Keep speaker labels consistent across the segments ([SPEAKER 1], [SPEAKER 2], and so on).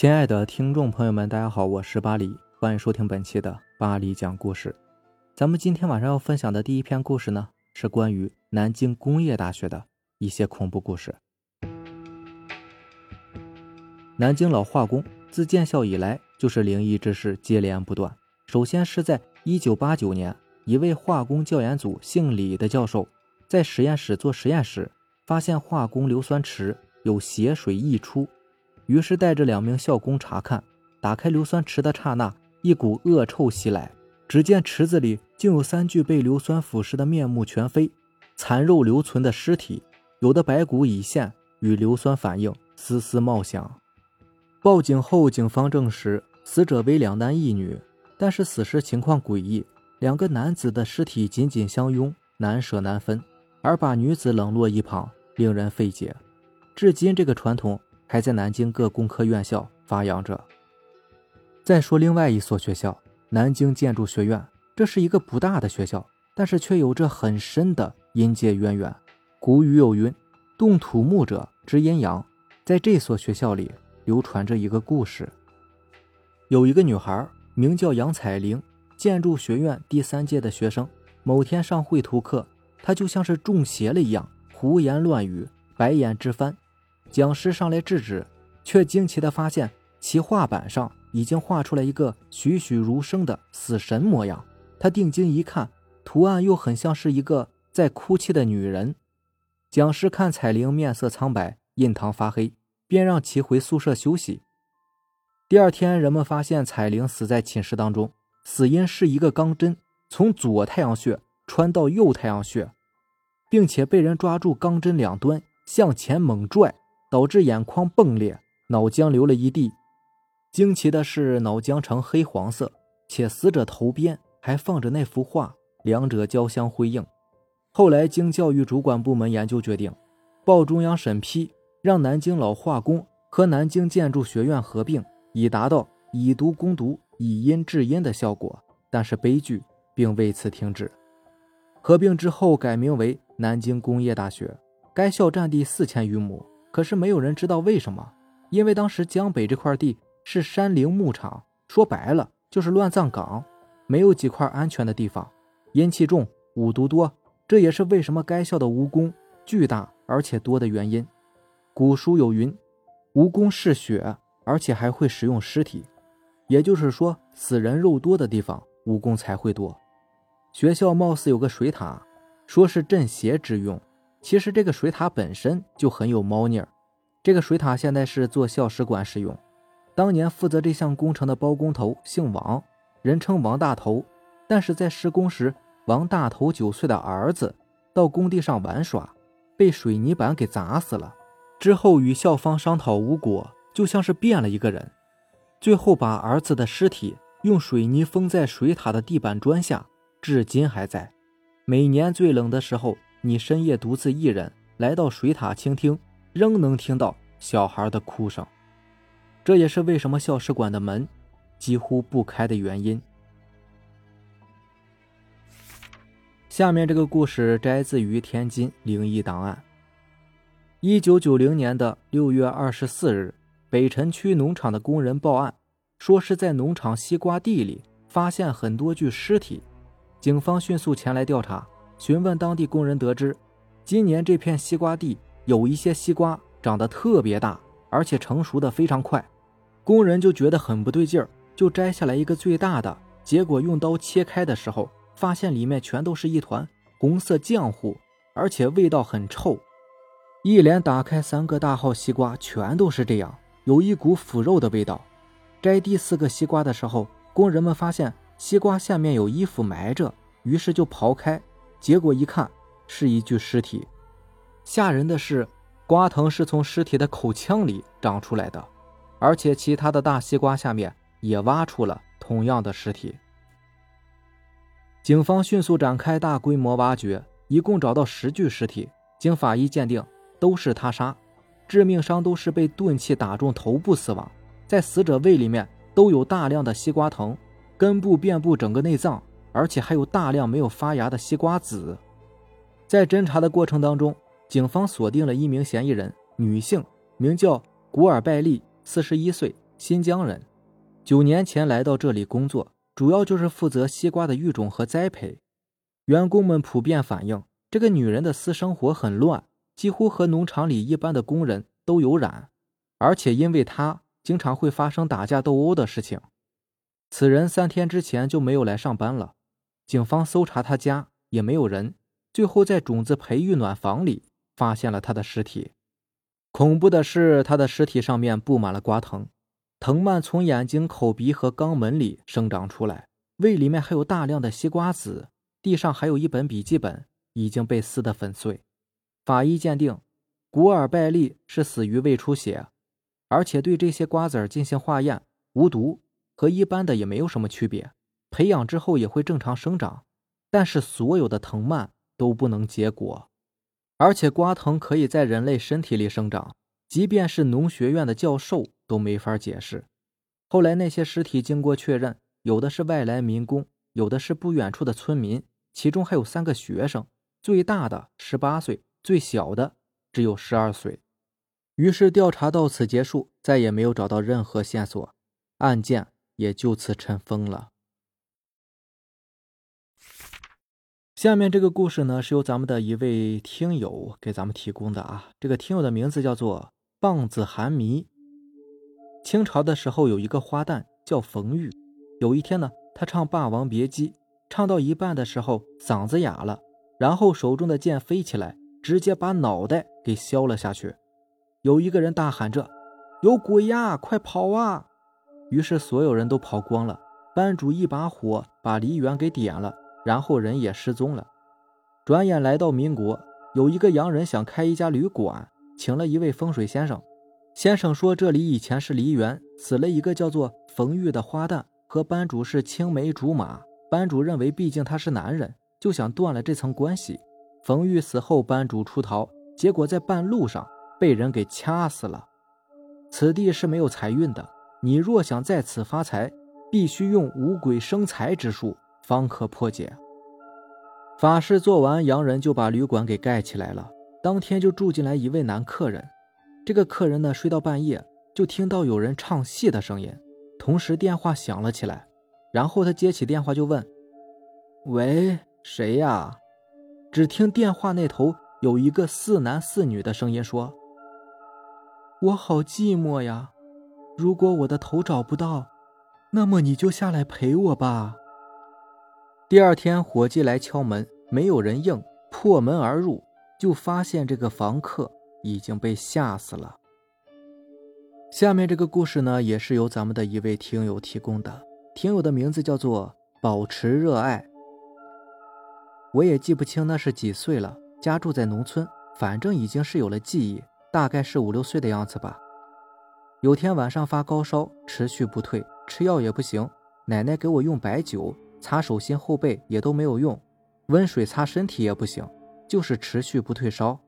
[SPEAKER 1] 亲爱的听众朋友们，大家好，我是巴黎，欢迎收听本期的巴黎讲故事。咱们今天晚上要分享的第一篇故事呢，是关于南京工业大学的一些恐怖故事。南京老化工自建校以来，就是灵异之事接连不断。首先是在1989年，一位化工教研组姓李的教授在实验室做实验时，发现化工硫酸池有血水溢出。于是带着两名校工查看，打开硫酸池的刹那，一股恶臭袭来。只见池子里竟有三具被硫酸腐蚀的面目全非、残肉留存的尸体，有的白骨已现，与硫酸反应，丝丝冒响。报警后，警方证实死者为两男一女，但是死时情况诡异，两个男子的尸体紧紧相拥，难舍难分，而把女子冷落一旁，令人费解。至今，这个传统。还在南京各工科院校发扬着。再说另外一所学校——南京建筑学院，这是一个不大的学校，但是却有着很深的阴界渊源。古语有云：“动土木者知阴阳。”在这所学校里流传着一个故事：有一个女孩名叫杨彩玲，建筑学院第三届的学生。某天上绘图课，她就像是中邪了一样，胡言乱语，白眼直翻。讲师上来制止，却惊奇地发现其画板上已经画出了一个栩栩如生的死神模样。他定睛一看，图案又很像是一个在哭泣的女人。讲师看彩玲面色苍白，印堂发黑，便让其回宿舍休息。第二天，人们发现彩玲死在寝室当中，死因是一个钢针从左太阳穴穿到右太阳穴，并且被人抓住钢针两端向前猛拽。导致眼眶迸裂，脑浆流了一地。惊奇的是，脑浆呈黑黄色，且死者头边还放着那幅画，两者交相辉映。后来经教育主管部门研究决定，报中央审批，让南京老化工和南京建筑学院合并，以达到以毒攻毒、以阴治阴的效果。但是悲剧并为此停止。合并之后改名为南京工业大学，该校占地四千余亩。可是没有人知道为什么，因为当时江北这块地是山林牧场，说白了就是乱葬岗，没有几块安全的地方，阴气重，五毒多，这也是为什么该校的蜈蚣巨大而且多的原因。古书有云：“蜈蚣嗜血，而且还会食用尸体。”也就是说，死人肉多的地方，蜈蚣才会多。学校貌似有个水塔，说是镇邪之用。其实这个水塔本身就很有猫腻儿。这个水塔现在是做校史馆使用。当年负责这项工程的包工头姓王，人称王大头。但是在施工时，王大头九岁的儿子到工地上玩耍，被水泥板给砸死了。之后与校方商讨无果，就像是变了一个人。最后把儿子的尸体用水泥封在水塔的地板砖下，至今还在。每年最冷的时候。你深夜独自一人来到水塔倾听，仍能听到小孩的哭声。这也是为什么校史馆的门几乎不开的原因。下面这个故事摘自于天津灵异档案。一九九零年的六月二十四日，北辰区农场的工人报案，说是在农场西瓜地里发现很多具尸体，警方迅速前来调查。询问当地工人，得知今年这片西瓜地有一些西瓜长得特别大，而且成熟的非常快。工人就觉得很不对劲儿，就摘下来一个最大的，结果用刀切开的时候，发现里面全都是一团红色浆糊，而且味道很臭。一连打开三个大号西瓜，全都是这样，有一股腐肉的味道。摘第四个西瓜的时候，工人们发现西瓜下面有衣服埋着，于是就刨开。结果一看，是一具尸体。吓人的是，瓜藤是从尸体的口腔里长出来的，而且其他的大西瓜下面也挖出了同样的尸体。警方迅速展开大规模挖掘，一共找到十具尸体。经法医鉴定，都是他杀，致命伤都是被钝器打中头部死亡。在死者胃里面都有大量的西瓜藤，根部遍布整个内脏。而且还有大量没有发芽的西瓜籽。在侦查的过程当中，警方锁定了一名嫌疑人，女性，名叫古尔拜利，四十一岁，新疆人，九年前来到这里工作，主要就是负责西瓜的育种和栽培。员工们普遍反映，这个女人的私生活很乱，几乎和农场里一般的工人都有染，而且因为她经常会发生打架斗殴的事情。此人三天之前就没有来上班了，警方搜查他家也没有人，最后在种子培育暖房里发现了他的尸体。恐怖的是，他的尸体上面布满了瓜藤，藤蔓从眼睛、口鼻和肛门里生长出来，胃里面还有大量的西瓜籽。地上还有一本笔记本，已经被撕得粉碎。法医鉴定，古尔拜利是死于胃出血，而且对这些瓜子进行化验，无毒。和一般的也没有什么区别，培养之后也会正常生长，但是所有的藤蔓都不能结果，而且瓜藤可以在人类身体里生长，即便是农学院的教授都没法解释。后来那些尸体经过确认，有的是外来民工，有的是不远处的村民，其中还有三个学生，最大的十八岁，最小的只有十二岁。于是调查到此结束，再也没有找到任何线索，案件。也就此尘封了。下面这个故事呢，是由咱们的一位听友给咱们提供的啊。这个听友的名字叫做棒子寒迷。清朝的时候，有一个花旦叫冯玉。有一天呢，他唱《霸王别姬》，唱到一半的时候嗓子哑了，然后手中的剑飞起来，直接把脑袋给削了下去。有一个人大喊着：“有鬼呀，快跑啊！”于是所有人都跑光了，班主一把火把梨园给点了，然后人也失踪了。转眼来到民国，有一个洋人想开一家旅馆，请了一位风水先生。先生说这里以前是梨园，死了一个叫做冯玉的花旦，和班主是青梅竹马。班主认为毕竟他是男人，就想断了这层关系。冯玉死后，班主出逃，结果在半路上被人给掐死了。此地是没有财运的。你若想在此发财，必须用五鬼生财之术，方可破解。法事做完，洋人就把旅馆给盖起来了。当天就住进来一位男客人。这个客人呢，睡到半夜就听到有人唱戏的声音，同时电话响了起来。然后他接起电话就问：“喂，谁呀？”只听电话那头有一个四男四女的声音说：“我好寂寞呀。”如果我的头找不到，那么你就下来陪我吧。第二天，伙计来敲门，没有人应，破门而入，就发现这个房客已经被吓死了。下面这个故事呢，也是由咱们的一位听友提供的，听友的名字叫做保持热爱。我也记不清那是几岁了，家住在农村，反正已经是有了记忆，大概是五六岁的样子吧。有天晚上发高烧，持续不退，吃药也不行。奶奶给我用白酒擦手心后背也都没有用，温水擦身体也不行，就是持续不退烧。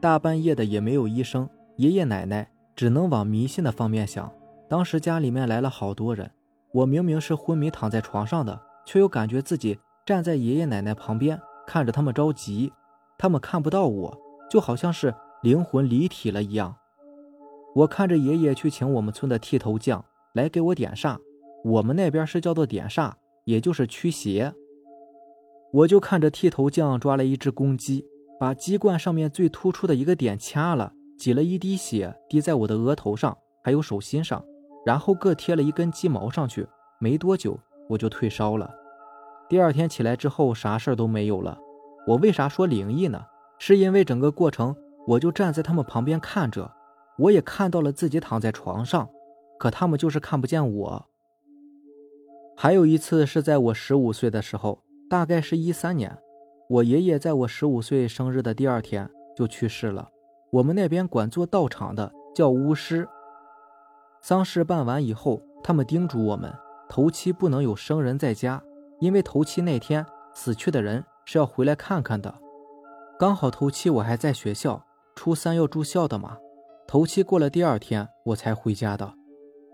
[SPEAKER 1] 大半夜的也没有医生，爷爷奶奶只能往迷信的方面想。当时家里面来了好多人，我明明是昏迷躺在床上的，却又感觉自己站在爷爷奶奶旁边，看着他们着急。他们看不到我，就好像是灵魂离体了一样。我看着爷爷去请我们村的剃头匠来给我点煞，我们那边是叫做点煞，也就是驱邪。我就看着剃头匠抓了一只公鸡，把鸡冠上面最突出的一个点掐了，挤了一滴血滴在我的额头上，还有手心上，然后各贴了一根鸡毛上去。没多久我就退烧了。第二天起来之后啥事都没有了。我为啥说灵异呢？是因为整个过程我就站在他们旁边看着。我也看到了自己躺在床上，可他们就是看不见我。还有一次是在我十五岁的时候，大概是一三年，我爷爷在我十五岁生日的第二天就去世了。我们那边管做道场的叫巫师。丧事办完以后，他们叮嘱我们，头七不能有生人在家，因为头七那天死去的人是要回来看看的。刚好头七我还在学校，初三要住校的嘛。头七过了第二天，我才回家的。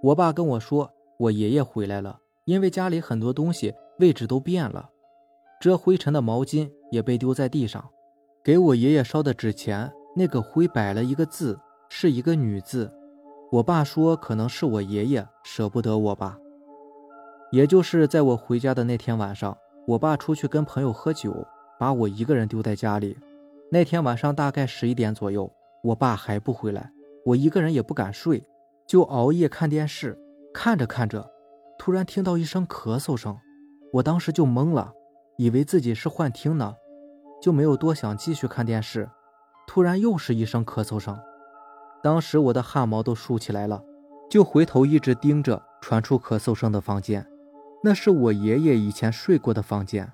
[SPEAKER 1] 我爸跟我说，我爷爷回来了，因为家里很多东西位置都变了，遮灰尘的毛巾也被丢在地上。给我爷爷烧的纸钱，那个灰摆了一个字，是一个女字。我爸说可能是我爷爷舍不得我吧。也就是在我回家的那天晚上，我爸出去跟朋友喝酒，把我一个人丢在家里。那天晚上大概十一点左右，我爸还不回来，我一个人也不敢睡，就熬夜看电视。看着看着，突然听到一声咳嗽声，我当时就懵了，以为自己是幻听呢，就没有多想，继续看电视。突然又是一声咳嗽声，当时我的汗毛都竖起来了，就回头一直盯着传出咳嗽声的房间。那是我爷爷以前睡过的房间，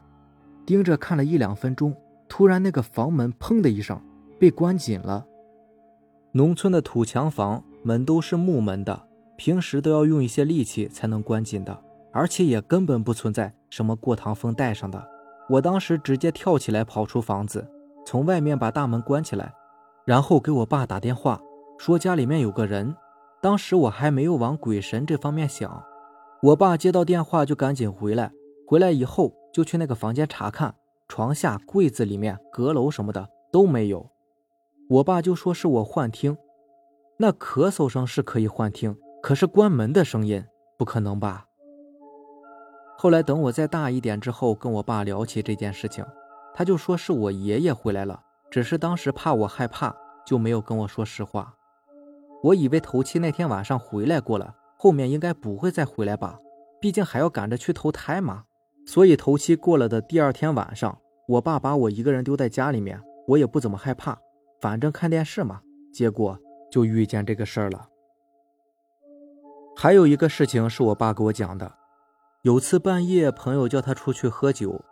[SPEAKER 1] 盯着看了一两分钟，突然那个房门砰的一声被关紧了。农村的土墙房门都是木门的，平时都要用一些力气才能关紧的，而且也根本不存在什么过堂风带上的。我当时直接跳起来跑出房子，从外面把大门关起来，然后给我爸打电话说家里面有个人。当时我还没有往鬼神这方面想。我爸接到电话就赶紧回来，回来以后就去那个房间查看，床下、柜子里面、阁楼什么的都没有。我爸就说是我幻听，那咳嗽声是可以幻听，可是关门的声音不可能吧？后来等我再大一点之后，跟我爸聊起这件事情，他就说是我爷爷回来了，只是当时怕我害怕，就没有跟我说实话。我以为头七那天晚上回来过了。后面应该不会再回来吧，毕竟还要赶着去投胎嘛。所以头七过了的第二天晚上，我爸把我一个人丢在家里面，我也不怎么害怕，反正看电视嘛。结果就遇见这个事儿了。还有一个事情是我爸给我讲的，有次半夜朋友叫他出去喝酒，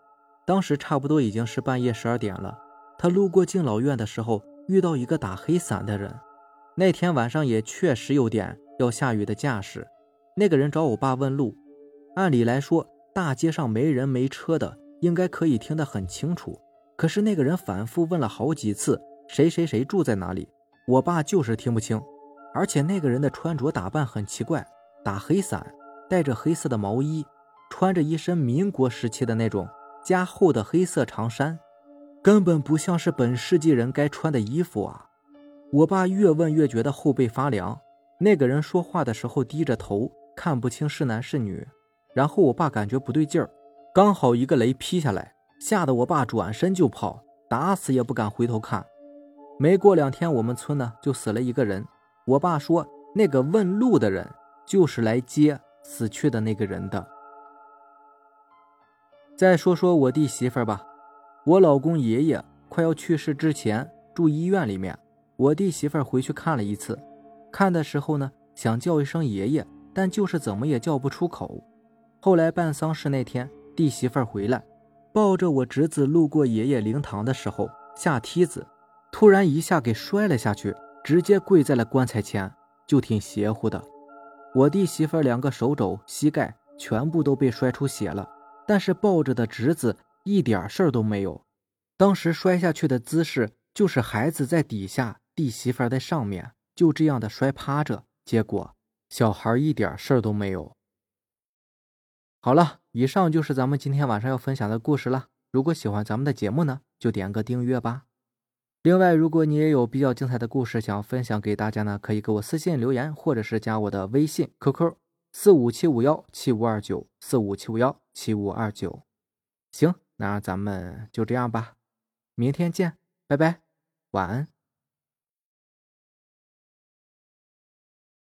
[SPEAKER 1] 当时差不多已经是半夜十二点了。他路过敬老院的时候，遇到一个打黑伞的人。那天晚上也确实有点。要下雨的架势，那个人找我爸问路。按理来说，大街上没人没车的，应该可以听得很清楚。可是那个人反复问了好几次，谁谁谁住在哪里，我爸就是听不清。而且那个人的穿着打扮很奇怪，打黑伞，戴着黑色的毛衣，穿着一身民国时期的那种加厚的黑色长衫，根本不像是本世纪人该穿的衣服啊！我爸越问越觉得后背发凉。那个人说话的时候低着头，看不清是男是女。然后我爸感觉不对劲儿，刚好一个雷劈下来，吓得我爸转身就跑，打死也不敢回头看。没过两天，我们村呢就死了一个人。我爸说，那个问路的人就是来接死去的那个人的。再说说我弟媳妇吧，我老公爷爷快要去世之前住医院里面，我弟媳妇回去看了一次。看的时候呢，想叫一声爷爷，但就是怎么也叫不出口。后来办丧事那天，弟媳妇回来，抱着我侄子路过爷爷灵堂的时候，下梯子，突然一下给摔了下去，直接跪在了棺材前，就挺邪乎的。我弟媳妇两个手肘、膝盖全部都被摔出血了，但是抱着的侄子一点事儿都没有。当时摔下去的姿势就是孩子在底下，弟媳妇在上面。就这样的摔趴着，结果小孩一点事儿都没有。好了，以上就是咱们今天晚上要分享的故事了。如果喜欢咱们的节目呢，就点个订阅吧。另外，如果你也有比较精彩的故事想要分享给大家呢，可以给我私信留言，或者是加我的微信 QQ 四五七五幺七五二九四五七五幺七五二九。行，那咱们就这样吧，明天见，拜拜，晚安。